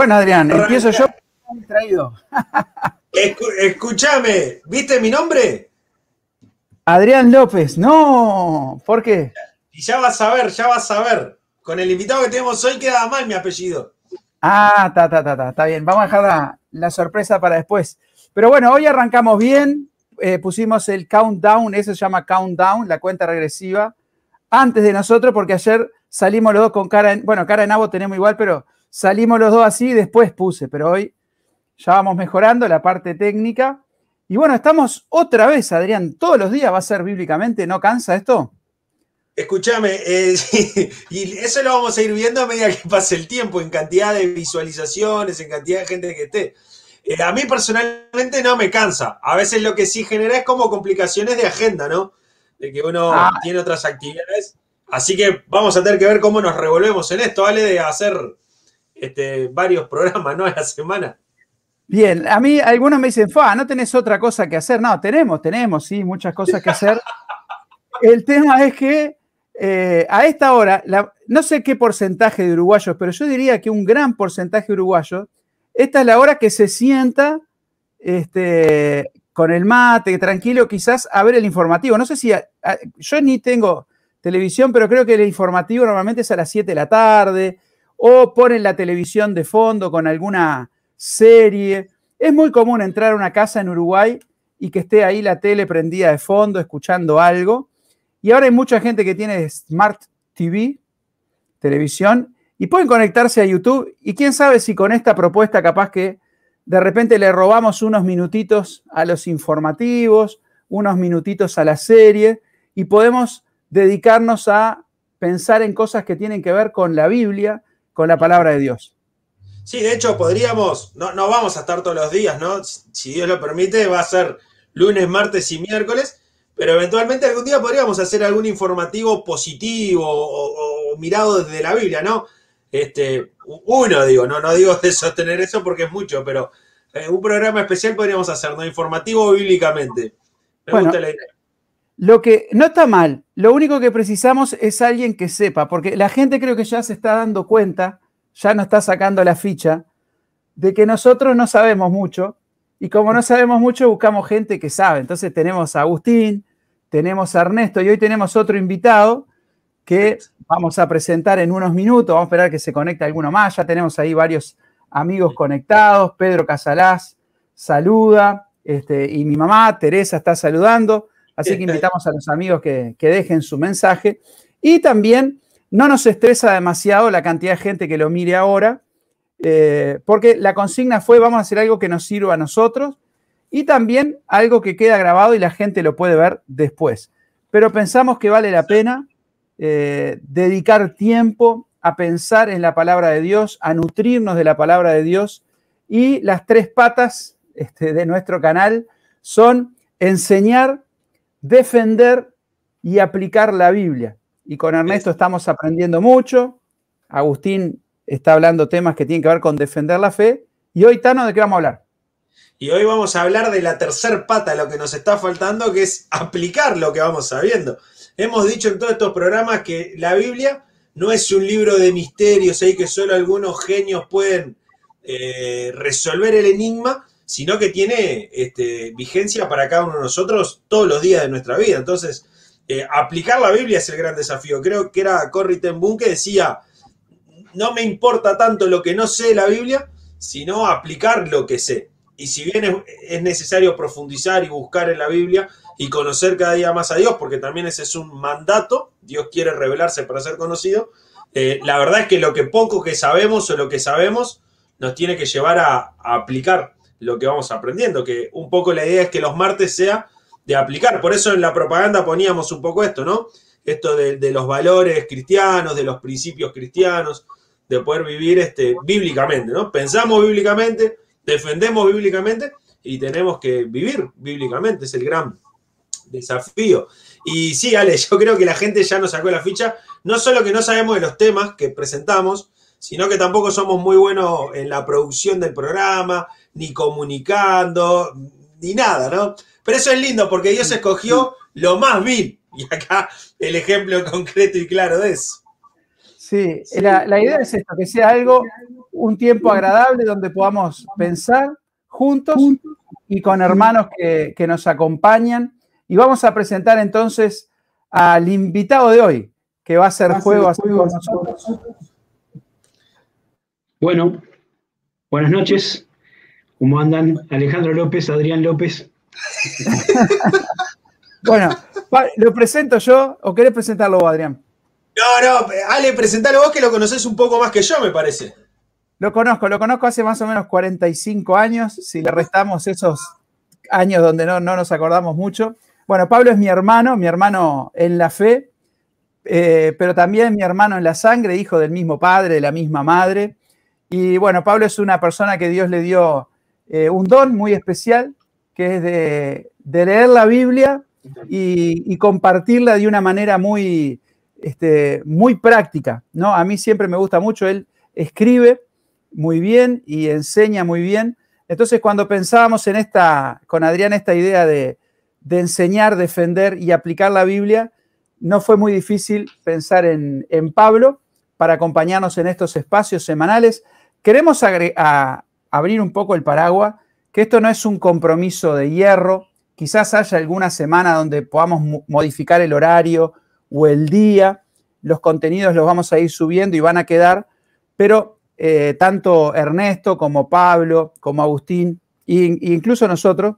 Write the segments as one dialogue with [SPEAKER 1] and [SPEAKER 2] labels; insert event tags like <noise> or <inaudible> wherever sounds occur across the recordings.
[SPEAKER 1] Bueno, Adrián, empiezo yo. Traído.
[SPEAKER 2] escúchame, ¿viste mi nombre?
[SPEAKER 1] Adrián López, no, ¿por qué?
[SPEAKER 2] Y ya vas a ver, ya vas a ver. Con el invitado que tenemos hoy queda mal mi apellido.
[SPEAKER 1] Ah, está, está, está, está bien. Vamos a dejar la, sorpresa para después. Pero bueno, hoy arrancamos bien. Eh, pusimos el countdown, eso se llama countdown, la cuenta regresiva, antes de nosotros, porque ayer salimos los dos con cara en, bueno, cara en abo tenemos igual, pero salimos los dos así y después puse, pero hoy ya vamos mejorando la parte técnica. Y bueno, estamos otra vez, Adrián, todos los días va a ser bíblicamente, ¿no cansa esto?
[SPEAKER 2] Escúchame, eh, <laughs> y eso lo vamos a ir viendo a medida que pase el tiempo, en cantidad de visualizaciones, en cantidad de gente que esté. Eh, a mí personalmente no me cansa. A veces lo que sí genera es como complicaciones de agenda, ¿no? De que uno ah. tiene otras actividades. Así que vamos a tener que ver cómo nos revolvemos en esto, ¿vale? De hacer este, varios programas, ¿no? <laughs> A la semana.
[SPEAKER 1] Bien, a mí algunos me dicen, Fa, ¿no tenés otra cosa que hacer? No, tenemos, tenemos, sí, muchas cosas que hacer. <laughs> El tema es que eh, a esta hora, no sé qué porcentaje de uruguayos, pero yo diría que un gran porcentaje de uruguayos, esta es la hora que se sienta este, con el mate, tranquilo, quizás a ver el informativo. No sé si yo ni tengo televisión, pero creo que el informativo normalmente es a las 7 de la tarde, o ponen la televisión de fondo con alguna serie. Es muy común entrar a una casa en Uruguay y que esté ahí la tele prendida de fondo, escuchando algo. Y ahora hay mucha gente que tiene Smart TV, televisión, y pueden conectarse a YouTube. Y quién sabe si con esta propuesta capaz que de repente le robamos unos minutitos a los informativos, unos minutitos a la serie, y podemos dedicarnos a pensar en cosas que tienen que ver con la Biblia, con la palabra de Dios.
[SPEAKER 2] Sí, de hecho podríamos, no, no vamos a estar todos los días, ¿no? Si Dios lo permite, va a ser lunes, martes y miércoles, pero eventualmente algún día podríamos hacer algún informativo positivo o, mirado desde la Biblia, ¿no? Este, uno digo, no, no digo <laughs> de sostener eso porque es mucho, pero eh, un programa especial podríamos hacer, ¿no? Informativo bíblicamente.
[SPEAKER 1] Me gusta la idea. Lo que no está mal, lo único que precisamos es alguien que sepa, porque la gente creo que ya se está dando cuenta ya nos está sacando la ficha de que nosotros no sabemos mucho y como no sabemos mucho buscamos gente que sabe. Entonces tenemos a Agustín, tenemos a Ernesto y hoy tenemos otro invitado que vamos a presentar en unos minutos. Vamos a esperar que se conecte alguno más. Ya tenemos ahí varios amigos conectados. Pedro Casalás saluda este, y mi mamá Teresa está saludando. Así que <laughs> invitamos a los amigos que, que dejen su mensaje. Y también no nos estresa demasiado la cantidad de gente que lo mire ahora, eh, porque la consigna fue vamos a hacer algo que nos sirva a nosotros y también algo que queda grabado y la gente lo puede ver después. Pero pensamos que vale la pena eh, dedicar tiempo a pensar en la palabra de Dios, a nutrirnos de la palabra de Dios y las tres patas este, de nuestro canal son enseñar, defender y aplicar la Biblia y con Ernesto estamos aprendiendo mucho. Agustín está hablando temas que tienen que ver con defender la fe. Y hoy, Tano, ¿de qué vamos a hablar?
[SPEAKER 2] Y hoy vamos a hablar de la tercer pata, lo que nos está faltando, que es aplicar lo que vamos sabiendo. Hemos dicho en todos estos programas que la Biblia no es un libro de misterios ahí que solo algunos genios pueden eh, resolver el enigma, sino que tiene este, vigencia para cada uno de nosotros todos los días de nuestra vida. Entonces, eh, aplicar la Biblia es el gran desafío. Creo que era Corrie ten Boom que decía, no me importa tanto lo que no sé de la Biblia, sino aplicar lo que sé. Y si bien es, necesario profundizar y buscar en la Biblia y conocer cada día más a Dios, porque también ese es un mandato, Dios quiere revelarse para ser conocido, eh, la verdad es que lo que poco que sabemos o lo que sabemos nos tiene que llevar a, a aplicar lo que vamos aprendiendo, que un poco la idea es que los martes sea de aplicar. Por eso en la propaganda poníamos un poco esto, ¿no? Esto de, los valores cristianos, de los principios cristianos, de poder vivir este, bíblicamente, ¿no? Pensamos bíblicamente, defendemos bíblicamente y tenemos que vivir bíblicamente, es el gran desafío. Y sí, Ale, <laughs> yo creo que la gente ya nos sacó la ficha, no solo que no sabemos de los temas que presentamos, sino que tampoco somos muy buenos en la producción del programa, ni comunicando, ni nada, ¿no? Pero eso es lindo porque Dios escogió lo más vil. Y acá el ejemplo concreto y claro de eso.
[SPEAKER 1] Sí, La, idea es esto, que sea algo un tiempo agradable donde podamos pensar juntos y con hermanos que, nos acompañan. Y vamos a presentar entonces al invitado de hoy, que va a hacer juego así con nosotros.
[SPEAKER 3] Bueno, buenas noches. ¿Cómo andan? Alejandro López, Adrián López. <laughs>
[SPEAKER 1] bueno, ¿lo presento yo o querés presentarlo vos, Adrián?
[SPEAKER 2] No, no, Ale, presentalo vos que lo conoces un poco más que yo, me parece.
[SPEAKER 1] Lo conozco, lo conozco hace más o menos 45 años, si le restamos esos años donde no, no nos acordamos mucho. Bueno, Pablo es mi hermano, mi hermano en la fe, eh, pero también mi hermano en la sangre, hijo del mismo padre, de la misma madre. Y bueno, Pablo es una persona que Dios le dio eh, un don muy especial, que es de, leer la Biblia y, compartirla de una manera muy, este, muy práctica. ¿no? A mí siempre me gusta mucho, él escribe muy bien y enseña muy bien. Entonces, cuando pensábamos en esta, con Adrián, esta idea de, enseñar, defender y aplicar la Biblia, no fue muy difícil pensar en, Pablo para acompañarnos en estos espacios semanales. Queremos abrir un poco el paraguas, que esto no es un compromiso de hierro, quizás haya alguna semana donde podamos modificar el horario o el día, los contenidos los vamos a ir subiendo y van a quedar, pero eh, tanto Ernesto como Pablo, como Agustín, e incluso nosotros,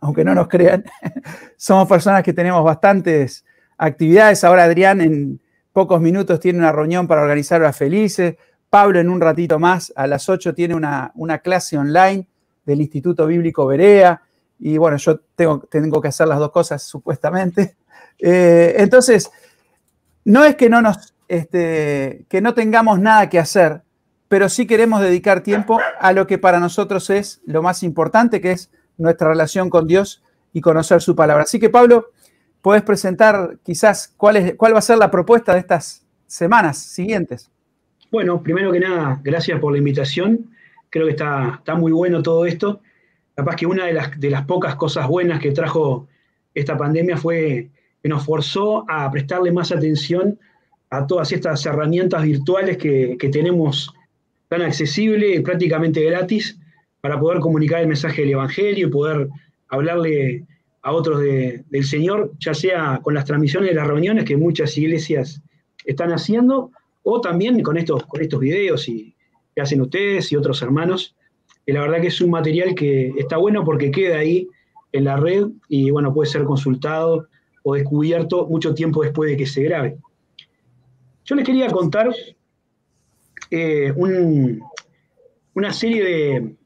[SPEAKER 1] aunque no nos crean, <laughs> somos personas que tenemos bastantes actividades. Ahora Adrián en pocos minutos tiene una reunión para organizar a Felices. Pablo en un ratito más, a las 8, tiene una, clase online del Instituto Bíblico Berea. Y bueno, yo tengo, tengo que hacer las dos cosas supuestamente. <laughs> Eh, entonces, no es que no, nos, este, que no tengamos nada que hacer, pero sí queremos dedicar tiempo a lo que para nosotros es lo más importante, que es nuestra relación con Dios y conocer su palabra. Así que Pablo, puedes presentar quizás cuál, es, cuál va a ser la propuesta de estas semanas siguientes.
[SPEAKER 3] Bueno, primero que nada, gracias por la invitación. Creo que está, está muy bueno todo esto. Capaz que una de las, de las pocas cosas buenas que trajo esta pandemia fue que nos forzó a prestarle más atención a todas estas herramientas virtuales que, que tenemos tan accesible y prácticamente gratis para poder comunicar el mensaje del Evangelio y poder hablarle a otros del Señor, ya sea con las transmisiones de las reuniones que muchas iglesias están haciendo, o también con estos, con estos videos y, que hacen ustedes y otros hermanos. Que la verdad que es un material que está bueno porque queda ahí en la red y bueno, puede ser consultado o descubierto mucho tiempo después de que se grabe. Yo les quería contar eh, una serie de,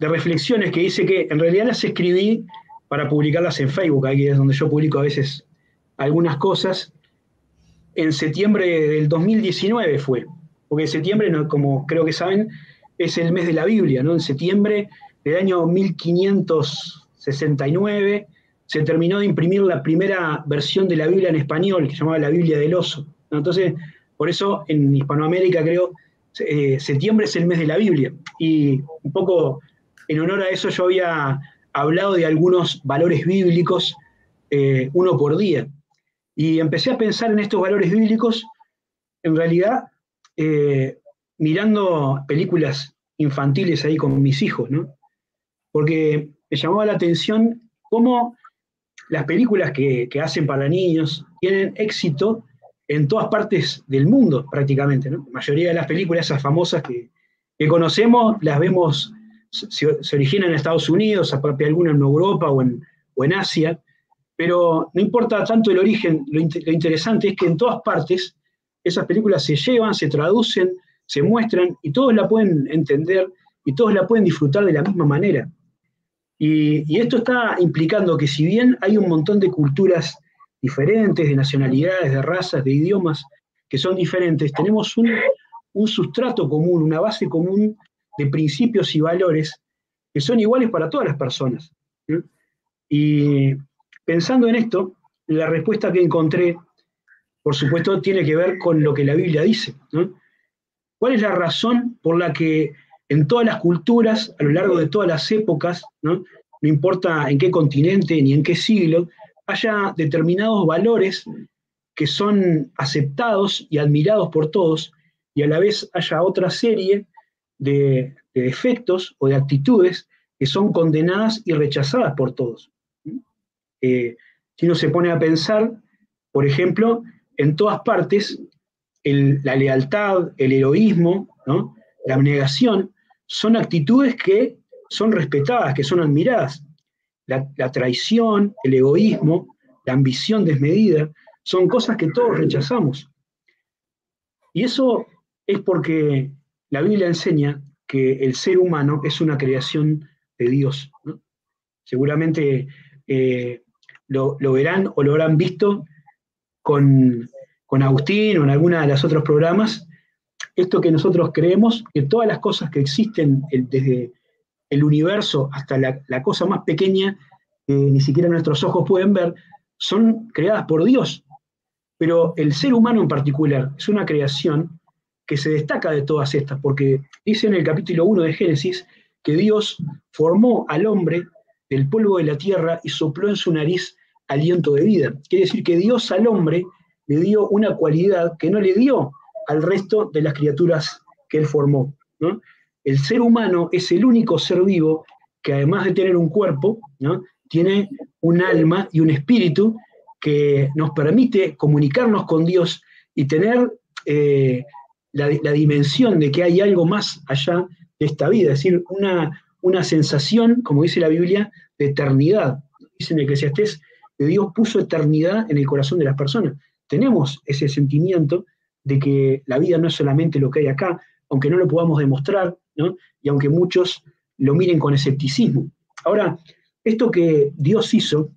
[SPEAKER 3] reflexiones que dice que en realidad las escribí para publicarlas en Facebook, ahí es donde yo publico a veces algunas cosas. En septiembre del 2019 fue, porque septiembre, como creo que saben, es el mes de la Biblia, ¿no? En septiembre del año 1569 se terminó de imprimir la primera versión de la Biblia en español, que se llamaba la Biblia del Oso. Entonces, por eso en Hispanoamérica creo, eh, septiembre es el mes de la Biblia. Y un poco en honor a eso yo había hablado de algunos valores bíblicos, eh, uno por día. Y empecé a pensar en estos valores bíblicos, en realidad, eh, mirando películas infantiles ahí con mis hijos, ¿no? Porque me llamaba la atención cómo las películas que, que hacen para niños tienen éxito en todas partes del mundo prácticamente. La mayoría de las películas, esas famosas que, conocemos, las vemos, se, originan en Estados Unidos, algunas en Europa o en, o en Asia, pero no importa tanto el origen, lo, interesante es que en todas partes esas películas se llevan, se traducen, se muestran y todos la pueden entender y todos la pueden disfrutar de la misma manera. Y, esto está implicando que si bien hay un montón de culturas diferentes, de nacionalidades, de razas, de idiomas que son diferentes, tenemos un, sustrato común, una base común de principios y valores que son iguales para todas las personas. Y pensando en esto, la respuesta que encontré, por supuesto, tiene que ver con lo que la Biblia dice. ¿Cuál es la razón por la que en todas las culturas, a lo largo de todas las épocas, no importa en qué continente ni en qué siglo, haya determinados valores que son aceptados y admirados por todos y a la vez haya otra serie de, defectos o de actitudes que son condenadas y rechazadas por todos. Eh, si uno se pone a pensar, por ejemplo, en todas partes, la lealtad, el heroísmo, la abnegación, son actitudes que son respetadas, que son admiradas. la traición, el egoísmo, la ambición desmedida, son cosas que todos rechazamos. Y eso es porque la Biblia enseña que el ser humano es una creación de Dios. Seguramente eh, lo, verán o lo habrán visto con, Agustín o en alguna de los otros programas, esto que nosotros creemos, que todas las cosas que existen desde el universo hasta la, la cosa más pequeña que ni siquiera nuestros ojos pueden ver, son creadas por Dios. Pero el ser humano en particular es una creación que se destaca de todas estas, porque dice en el capítulo 1 de Génesis que Dios formó al hombre del polvo de la tierra y sopló en su nariz aliento de vida. Quiere decir que Dios al hombre le dio una cualidad que no le dio al resto de las criaturas que él formó. El ser humano es el único ser vivo que además de tener un cuerpo, tiene un alma y un espíritu que nos permite comunicarnos con Dios y tener eh, la, dimensión de que hay algo más allá de esta vida, es decir, una, una sensación, como dice la Biblia, de eternidad. Dice en Eclesiastés Dios puso eternidad en el corazón de las personas. Tenemos ese sentimiento de que la vida no es solamente lo que hay acá, aunque no lo podamos demostrar, y aunque muchos lo miren con escepticismo. Ahora, esto que Dios hizo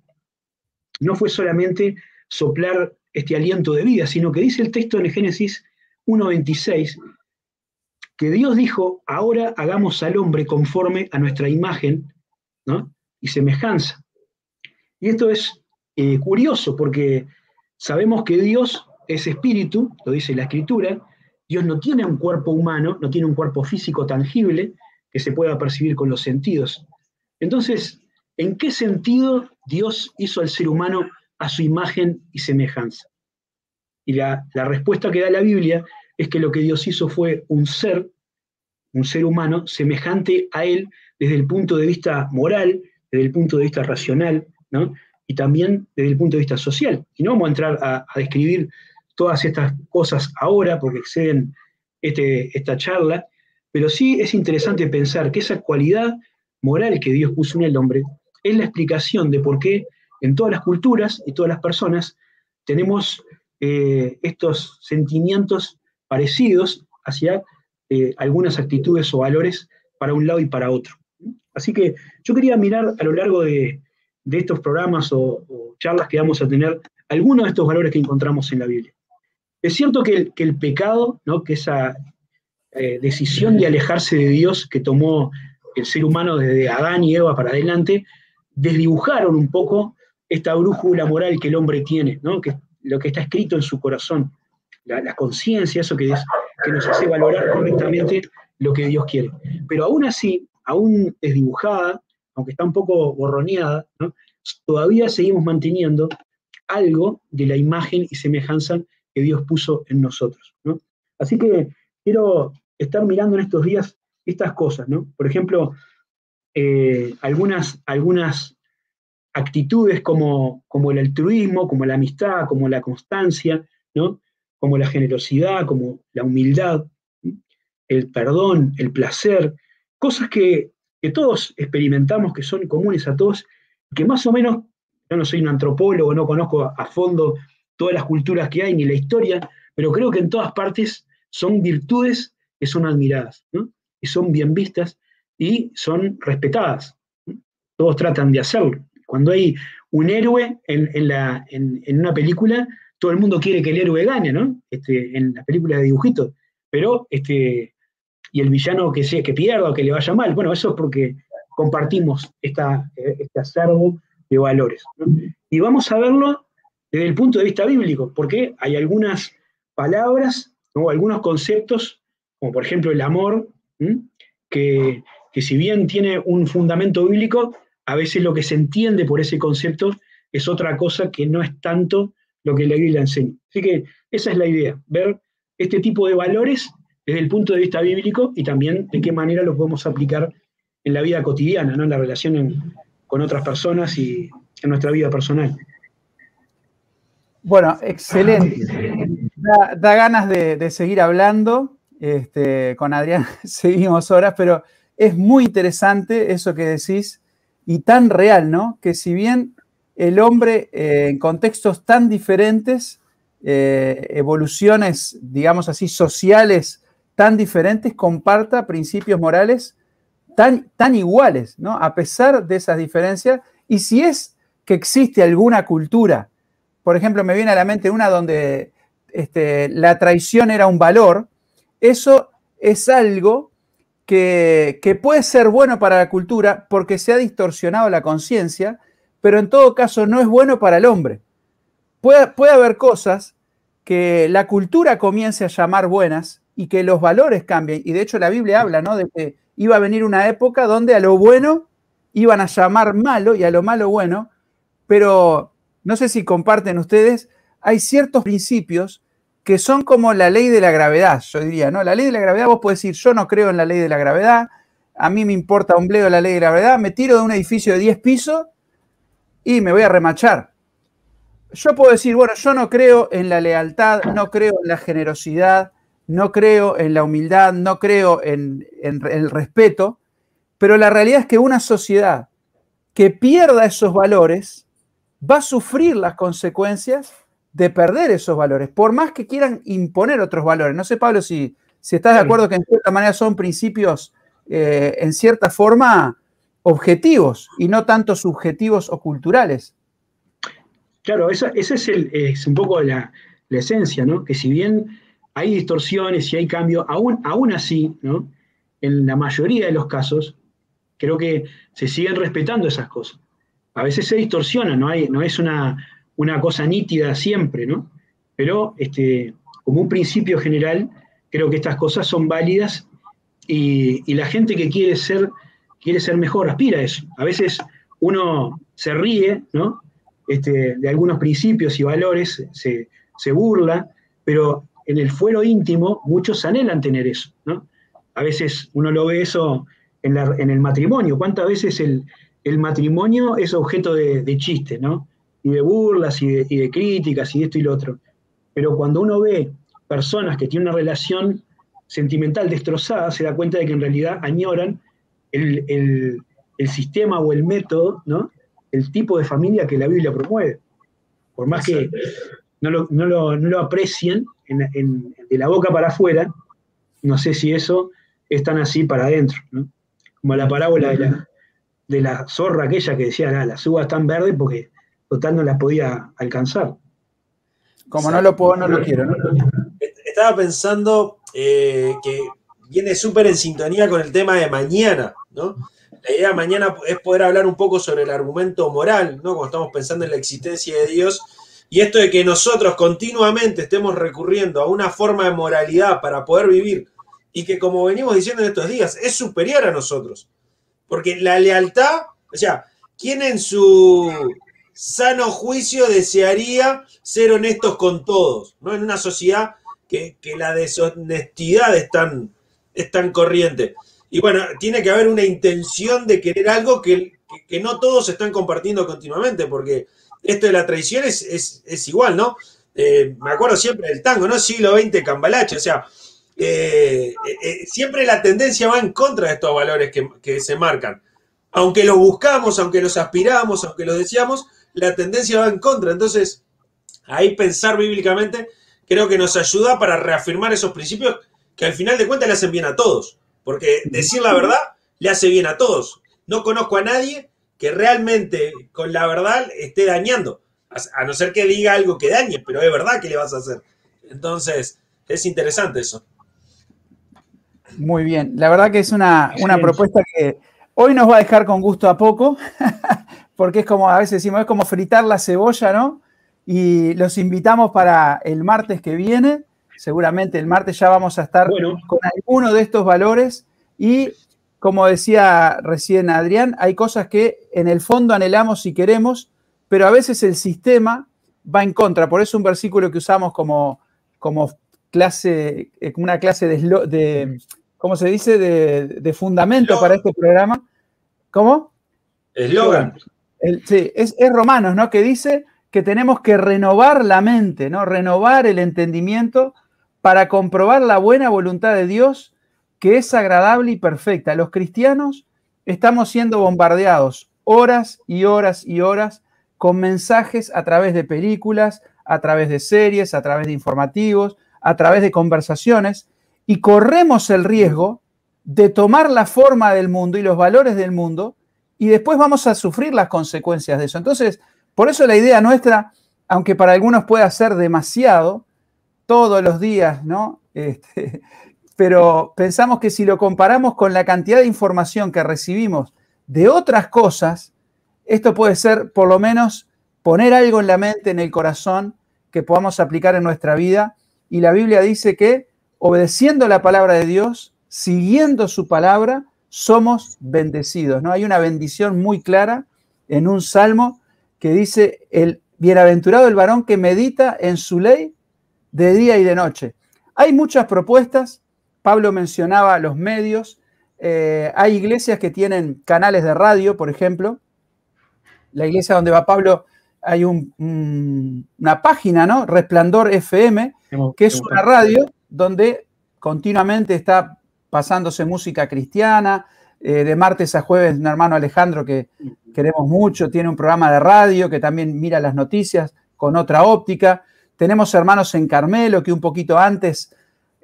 [SPEAKER 3] no fue solamente soplar este aliento de vida, sino que dice el texto en Génesis 1.26, que Dios dijo, ahora hagamos al hombre conforme a nuestra imagen y semejanza. Y esto es eh, curioso porque sabemos que Dios es espíritu, lo dice la escritura, Dios no tiene un cuerpo humano, no tiene un cuerpo físico tangible que se pueda percibir con los sentidos. Entonces, ¿En qué sentido Dios hizo al ser humano a su imagen y semejanza? Y la, respuesta que da la Biblia es que lo que Dios hizo fue un ser, un ser humano, semejante a Él desde el punto de vista moral, desde el punto de vista racional, ¿no? Y también desde el punto de vista social. Y no vamos a entrar a, describir todas estas cosas ahora porque exceden este, esta charla, pero sí es interesante pensar que esa cualidad moral que Dios puso en el hombre es la explicación de por qué en todas las culturas y todas las personas tenemos eh, estos sentimientos parecidos hacia eh, algunas actitudes o valores para un lado y para otro. Así que yo quería mirar a lo largo de, estos programas o, charlas que vamos a tener algunos de estos valores que encontramos en la Biblia. Es cierto que el, pecado, ¿no? que esa eh, decisión de alejarse de Dios que tomó el ser humano desde Adán y Eva para adelante, desdibujaron un poco esta brújula moral que el hombre tiene, ¿no? que lo que está escrito en su corazón, la, conciencia, eso que, es, que nos hace valorar correctamente lo que Dios quiere. Pero aún así, aún desdibujada, aunque está un poco borroneada, todavía seguimos manteniendo algo de la imagen y semejanza que Dios puso en nosotros. Así que quiero estar mirando en estos días estas cosas. Por ejemplo, eh, algunas, algunas actitudes como, como el altruismo, como la amistad, como la constancia, ¿no? como la generosidad, como la humildad, el perdón, el placer, cosas que, todos experimentamos, que son comunes a todos, que más o menos, yo no soy un antropólogo, no conozco a, fondo todas las culturas que hay ni la historia, pero creo que en todas partes son virtudes que son admiradas y son bien vistas y son respetadas. Todos tratan de hacerlo. Cuando hay un héroe en, la, en, una película, todo el mundo quiere que el héroe gane, ¿no? Este, en las películas de dibujitos. Pero, este, y el villano que, sea, que pierda o que le vaya mal, bueno, eso es porque compartimos esta, este acervo de valores. Y vamos a verlo desde el punto de vista bíblico, porque hay algunas palabras o algunos conceptos, como por ejemplo el amor, que, que si bien tiene un fundamento bíblico, a veces lo que se entiende por ese concepto es otra cosa que no es tanto lo que la Biblia enseña. Así que esa es la idea, ver este tipo de valores desde el punto de vista bíblico y también de qué manera lo podemos aplicar en la vida cotidiana, ¿no? en la relación con otras personas y en nuestra vida personal.
[SPEAKER 1] Bueno, excelente. Da, ganas de, seguir hablando. Este, con Adrián <laughs> seguimos horas, pero es muy interesante eso que decís y tan real, ¿no? Que si bien el hombre eh, en contextos tan diferentes, eh, evoluciones, digamos así, sociales tan diferentes, comparta principios morales tan, tan iguales, ¿no? A pesar de esas diferencias. Y si es que existe alguna cultura, por ejemplo, me viene a la mente una donde este, la traición era un valor, eso es algo que, puede ser bueno para la cultura porque se ha distorsionado la conciencia, pero en todo caso no es bueno para el hombre. Puede, puede haber cosas que la cultura comience a llamar buenas y que los valores cambien. Y de hecho la Biblia habla, ¿no? De que iba a venir una época donde a lo bueno iban a llamar malo y a lo malo bueno, pero no sé si comparten ustedes, hay ciertos principios que son como la ley de la gravedad, yo diría, ¿no? La ley de la gravedad, vos podés decir, yo no creo en la ley de la gravedad, a mí me importa un bledo la ley de la gravedad, me tiro de un edificio de 10 pisos y me voy a remachar. Yo puedo decir, bueno, yo no creo en la lealtad, no creo en la generosidad, no creo en la humildad, no creo en, el respeto, pero la realidad es que una sociedad que pierda esos valores va a sufrir las consecuencias de perder esos valores, por más que quieran imponer otros valores. No sé, Pablo, si, si estás de acuerdo que en cierta manera son principios, eh, en cierta forma, objetivos y no tanto subjetivos o culturales.
[SPEAKER 3] Claro, esa, es, es, un poco la, la, esencia, ¿no? Que si bien hay distorsiones y hay cambios, aún, aún así. En la mayoría de los casos, creo que se siguen respetando esas cosas. A veces se distorsiona, no es una, una cosa nítida siempre, ¿no? Pero este, como un principio general, creo que estas cosas son válidas y, la gente que quiere ser, quiere ser mejor aspira a eso. A veces uno se ríe, ¿no? Este, de algunos principios y valores, se, se burla, pero en el fuero íntimo muchos anhelan tener eso, ¿no? A veces uno lo ve eso en, el matrimonio. ¿Cuántas veces el, matrimonio es objeto de, chiste, ¿no? Y de burlas y de, críticas y esto y lo otro. Pero cuando uno ve personas que tienen una relación sentimental destrozada, se da cuenta de que en realidad añoran el, sistema o el método, ¿no? El tipo de familia que la Biblia promueve. Por más que no lo, no lo aprecien, de la boca para afuera, no sé si eso es tan así para adentro, Como la parábola de la, de la zorra aquella que decía, ah, las uvas están verdes porque total no las podía alcanzar.
[SPEAKER 1] Como no lo puedo, no lo quiero.
[SPEAKER 2] Estaba pensando eh, que viene súper en sintonía con el tema de mañana, ¿no? La idea de mañana es poder hablar un poco sobre el argumento moral, ¿no? Como estamos pensando en la existencia de Dios y esto de que nosotros continuamente estemos recurriendo a una forma de moralidad para poder vivir y que como venimos diciendo en estos días, es superior a nosotros. Porque la lealtad, o sea, ¿quién en su sano juicio desearía ser honestos con todos? ¿no? En una sociedad que, la deshonestidad es tan, es tan corriente. Y bueno, tiene que haber una intención de querer algo que, que no todos están compartiendo continuamente, porque esto de la traición es, igual, ¿no? Eh, me acuerdo siempre del tango, ¿no? Siglo XX, Cambalache, o sea, eh, eh, siempre la tendencia va en contra de estos valores que, se marcan. Aunque los buscamos, aunque los aspiramos, aunque los deseamos, la tendencia va en contra. Entonces, ahí pensar bíblicamente creo que nos ayuda para reafirmar esos principios que al final de cuentas le hacen bien a todos. Porque decir la verdad le hace bien a todos. No conozco a nadie que realmente con la verdad esté dañando. A no ser que diga algo que dañe, pero es verdad que le vas a hacer. Entonces, es interesante eso.
[SPEAKER 1] Muy bien, la verdad que es una, propuesta que hoy nos va a dejar con gusto a poco, <laughs> porque es como, a veces decimos, es como fritar la cebolla, ¿no? Y los invitamos para el martes que viene. Seguramente el martes ya vamos a estar con alguno de estos valores y como decía recién Adrián, hay cosas que en el fondo anhelamos y queremos, pero a veces el sistema va en contra. Por eso un versículo que usamos como, como clase, eh, una clase de, ¿cómo se dice?, de, fundamento para este programa. ¿Cómo?
[SPEAKER 2] Eslogan.
[SPEAKER 1] Sí, es, es Romanos, ¿no? Que dice que tenemos que renovar la mente, ¿no? Renovar el entendimiento para comprobar la buena voluntad de Dios que es agradable y perfecta. Los cristianos estamos siendo bombardeados horas y horas y horas con mensajes a través de películas, a través de series, a través de informativos, a través de conversaciones, y corremos el riesgo de tomar la forma del mundo y los valores del mundo, y después vamos a sufrir las consecuencias de eso. Entonces, por eso la idea nuestra, aunque para algunos pueda ser demasiado, todos los días, ¿no? <laughs> Este, pero pensamos que si lo comparamos con la cantidad de información que recibimos de otras cosas, esto puede ser por lo menos poner algo en la mente, en el corazón, que podamos aplicar en nuestra vida. Y la Biblia dice que obedeciendo la palabra de Dios, siguiendo su palabra, somos bendecidos. ¿no? Hay una bendición muy clara en un salmo que dice, el bienaventurado el varón que medita en su ley de día y de noche. Hay muchas propuestas, Pablo mencionaba los medios, eh, hay iglesias que tienen canales de radio, por ejemplo. La iglesia donde va Pablo hay una página, ¿no? Resplandor FM, que es una radio donde continuamente está pasándose música cristiana. Eh, de martes a jueves, un hermano Alejandro que queremos mucho, tiene un programa de radio que también mira las noticias con otra óptica. Tenemos hermanos en Carmelo que un poquito antes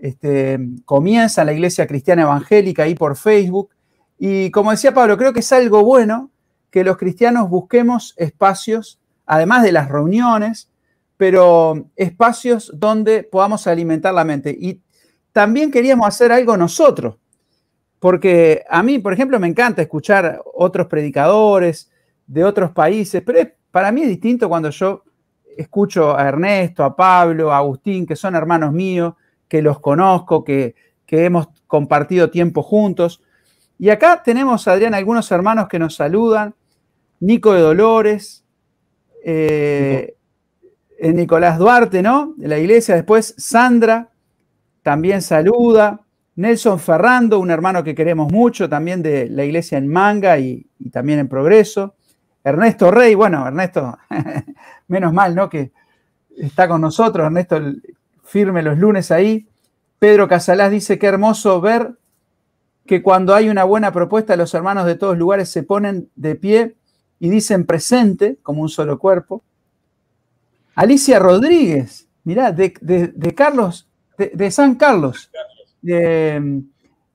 [SPEAKER 1] este, comienza la Iglesia Cristiana Evangélica ahí por Facebook. Y como decía Pablo, creo que es algo bueno que los cristianos busquemos espacios, además de las reuniones, pero espacios donde podamos alimentar la mente. Y también queríamos hacer algo nosotros, porque a mí, por ejemplo, me encanta escuchar otros predicadores de otros países, pero para mí es distinto cuando yo escucho a Ernesto, a Pablo, a Agustín, que son hermanos míos, que los conozco, que, hemos compartido tiempo juntos. Y acá tenemos, Adrián, algunos hermanos que nos saludan. Nico de Dolores, eh, eh, Nicolás Duarte, ¿no? De la iglesia. Después Sandra también saluda. Nelson Ferrando, un hermano que queremos mucho, también de la iglesia en Manga y también en Progreso. Ernesto Rey, bueno, Ernesto, <laughs> menos mal, ¿no? Que está con nosotros. Ernesto firme los lunes ahí. Pedro Casalás dice, qué hermoso ver que cuando hay una buena propuesta, los hermanos de todos lugares se ponen de pie y dicen presente como un solo cuerpo. Alicia Rodríguez, mirá, de, Carlos, de, San Carlos,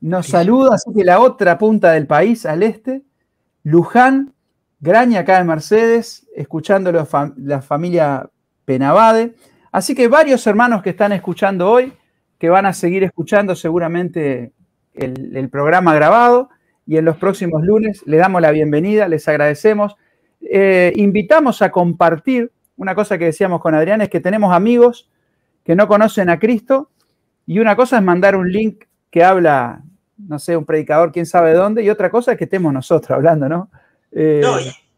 [SPEAKER 1] nos saluda, así que la otra punta del país, al este. Luján, Graña acá de Mercedes, escuchando la familia Penabade. Así que varios hermanos que están escuchando hoy, que van a seguir escuchando seguramente el, programa grabado y en los próximos lunes les damos la bienvenida, les agradecemos. Eh, invitamos a compartir, una cosa que decíamos con Adrián es que tenemos amigos que no conocen a Cristo y una cosa es mandar un link que habla, no sé, un predicador, quién sabe dónde, y otra cosa es que estemos nosotros hablando, ¿no?
[SPEAKER 2] Eh, no,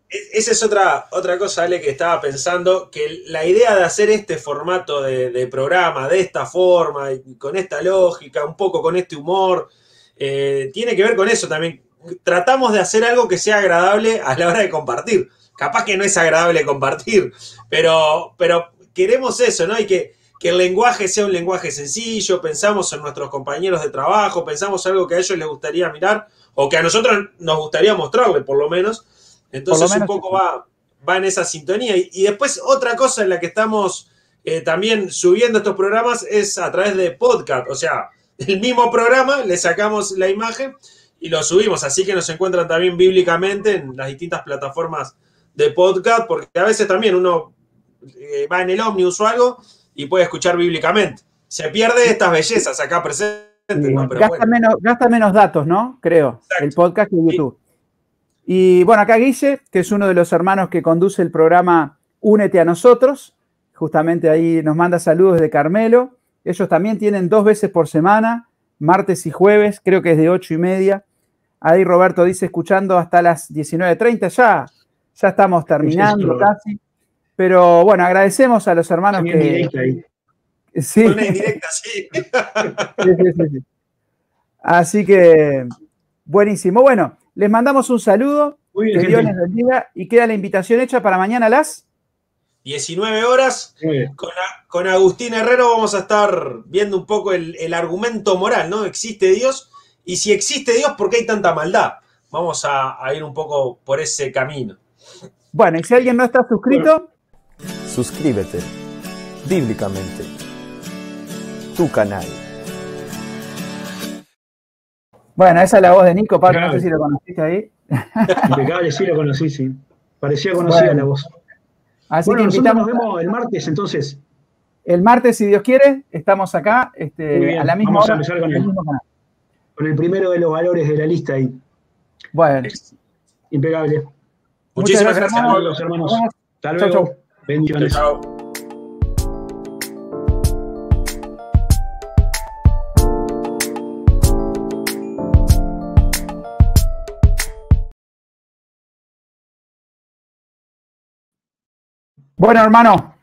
[SPEAKER 2] esa es otra, otra cosa, Ale, que estaba pensando, que la idea de hacer este formato de, programa, de esta forma, y con esta lógica, un poco con este humor, eh, tiene que ver con eso también. Tratamos de hacer algo que sea agradable a la hora de compartir. Capaz que no es agradable compartir, pero, pero queremos eso, ¿no? Y que, que el lenguaje sea un lenguaje sencillo, pensamos en nuestros compañeros de trabajo, pensamos algo que a ellos les gustaría mirar, o que a nosotros nos gustaría mostrarle, por lo menos entonces un poco va, va en esa sintonía. Y, después otra cosa en la que estamos eh, también subiendo estos programas es a través de podcast. O sea, el mismo programa, le sacamos la imagen y lo subimos. Así que nos encuentran también bíblicamente en las distintas plataformas de podcast, porque a veces también uno eh, va en el ómnibus o algo y puede escuchar bíblicamente. Se pierde estas bellezas acá presentes.
[SPEAKER 1] gasta, menos, gasta, menos, datos, ¿no? Creo, el podcast que YouTube. Y bueno, acá Guille, que es uno de los hermanos que conduce el programa Únete a nosotros, justamente ahí nos manda saludos de Carmelo. Ellos también tienen dos veces por semana, martes y jueves, creo que es de ocho y media. Ahí Roberto dice, escuchando hasta las 19.30, ya, ya estamos terminando casi. Pero bueno, agradecemos a los hermanos que, Sí.
[SPEAKER 2] Una indirecta, sí. <laughs>
[SPEAKER 1] Sí, sí, sí, sí. Así que, buenísimo. Bueno, les mandamos un saludo.
[SPEAKER 3] Muy bien,
[SPEAKER 1] Que Dios les bendiga y queda la invitación hecha para mañana a las.
[SPEAKER 2] 19 horas. Con, A- con Agustín Herrero vamos a estar viendo un poco el, el argumento moral, ¿no? ¿Existe Dios? Y si existe Dios, ¿por qué hay tanta maldad? Vamos a, a ir un poco por ese camino.
[SPEAKER 1] Bueno, y si alguien no está suscrito,
[SPEAKER 4] Suscríbete. Bíblicamente. Tu canal.
[SPEAKER 1] Bueno, esa es la voz de Nico, Pablo, no sé si lo conociste ahí. <laughs>
[SPEAKER 3] Impecable, sí lo conocí, sí. Parecía conocida
[SPEAKER 1] Bueno.
[SPEAKER 3] la voz.
[SPEAKER 1] Así
[SPEAKER 3] Bueno,
[SPEAKER 1] que
[SPEAKER 3] nosotros
[SPEAKER 1] invitamos
[SPEAKER 3] nos vemos el martes entonces.
[SPEAKER 1] el martes, si Dios quiere, estamos acá este,
[SPEAKER 3] Muy bien,
[SPEAKER 1] a la misma
[SPEAKER 3] vamos a
[SPEAKER 1] hora.
[SPEAKER 3] empezar con
[SPEAKER 1] el.
[SPEAKER 3] Con el primero de los valores de la lista ahí.
[SPEAKER 1] Bueno,
[SPEAKER 3] Impecable.
[SPEAKER 2] Muchísimas gracias,
[SPEAKER 1] hermano.
[SPEAKER 2] Pablo.
[SPEAKER 3] Los hermanos. Hasta
[SPEAKER 1] Chau,
[SPEAKER 3] luego.
[SPEAKER 1] chau.
[SPEAKER 3] Bendiciones.
[SPEAKER 2] Chao,
[SPEAKER 1] Bueno, hermano,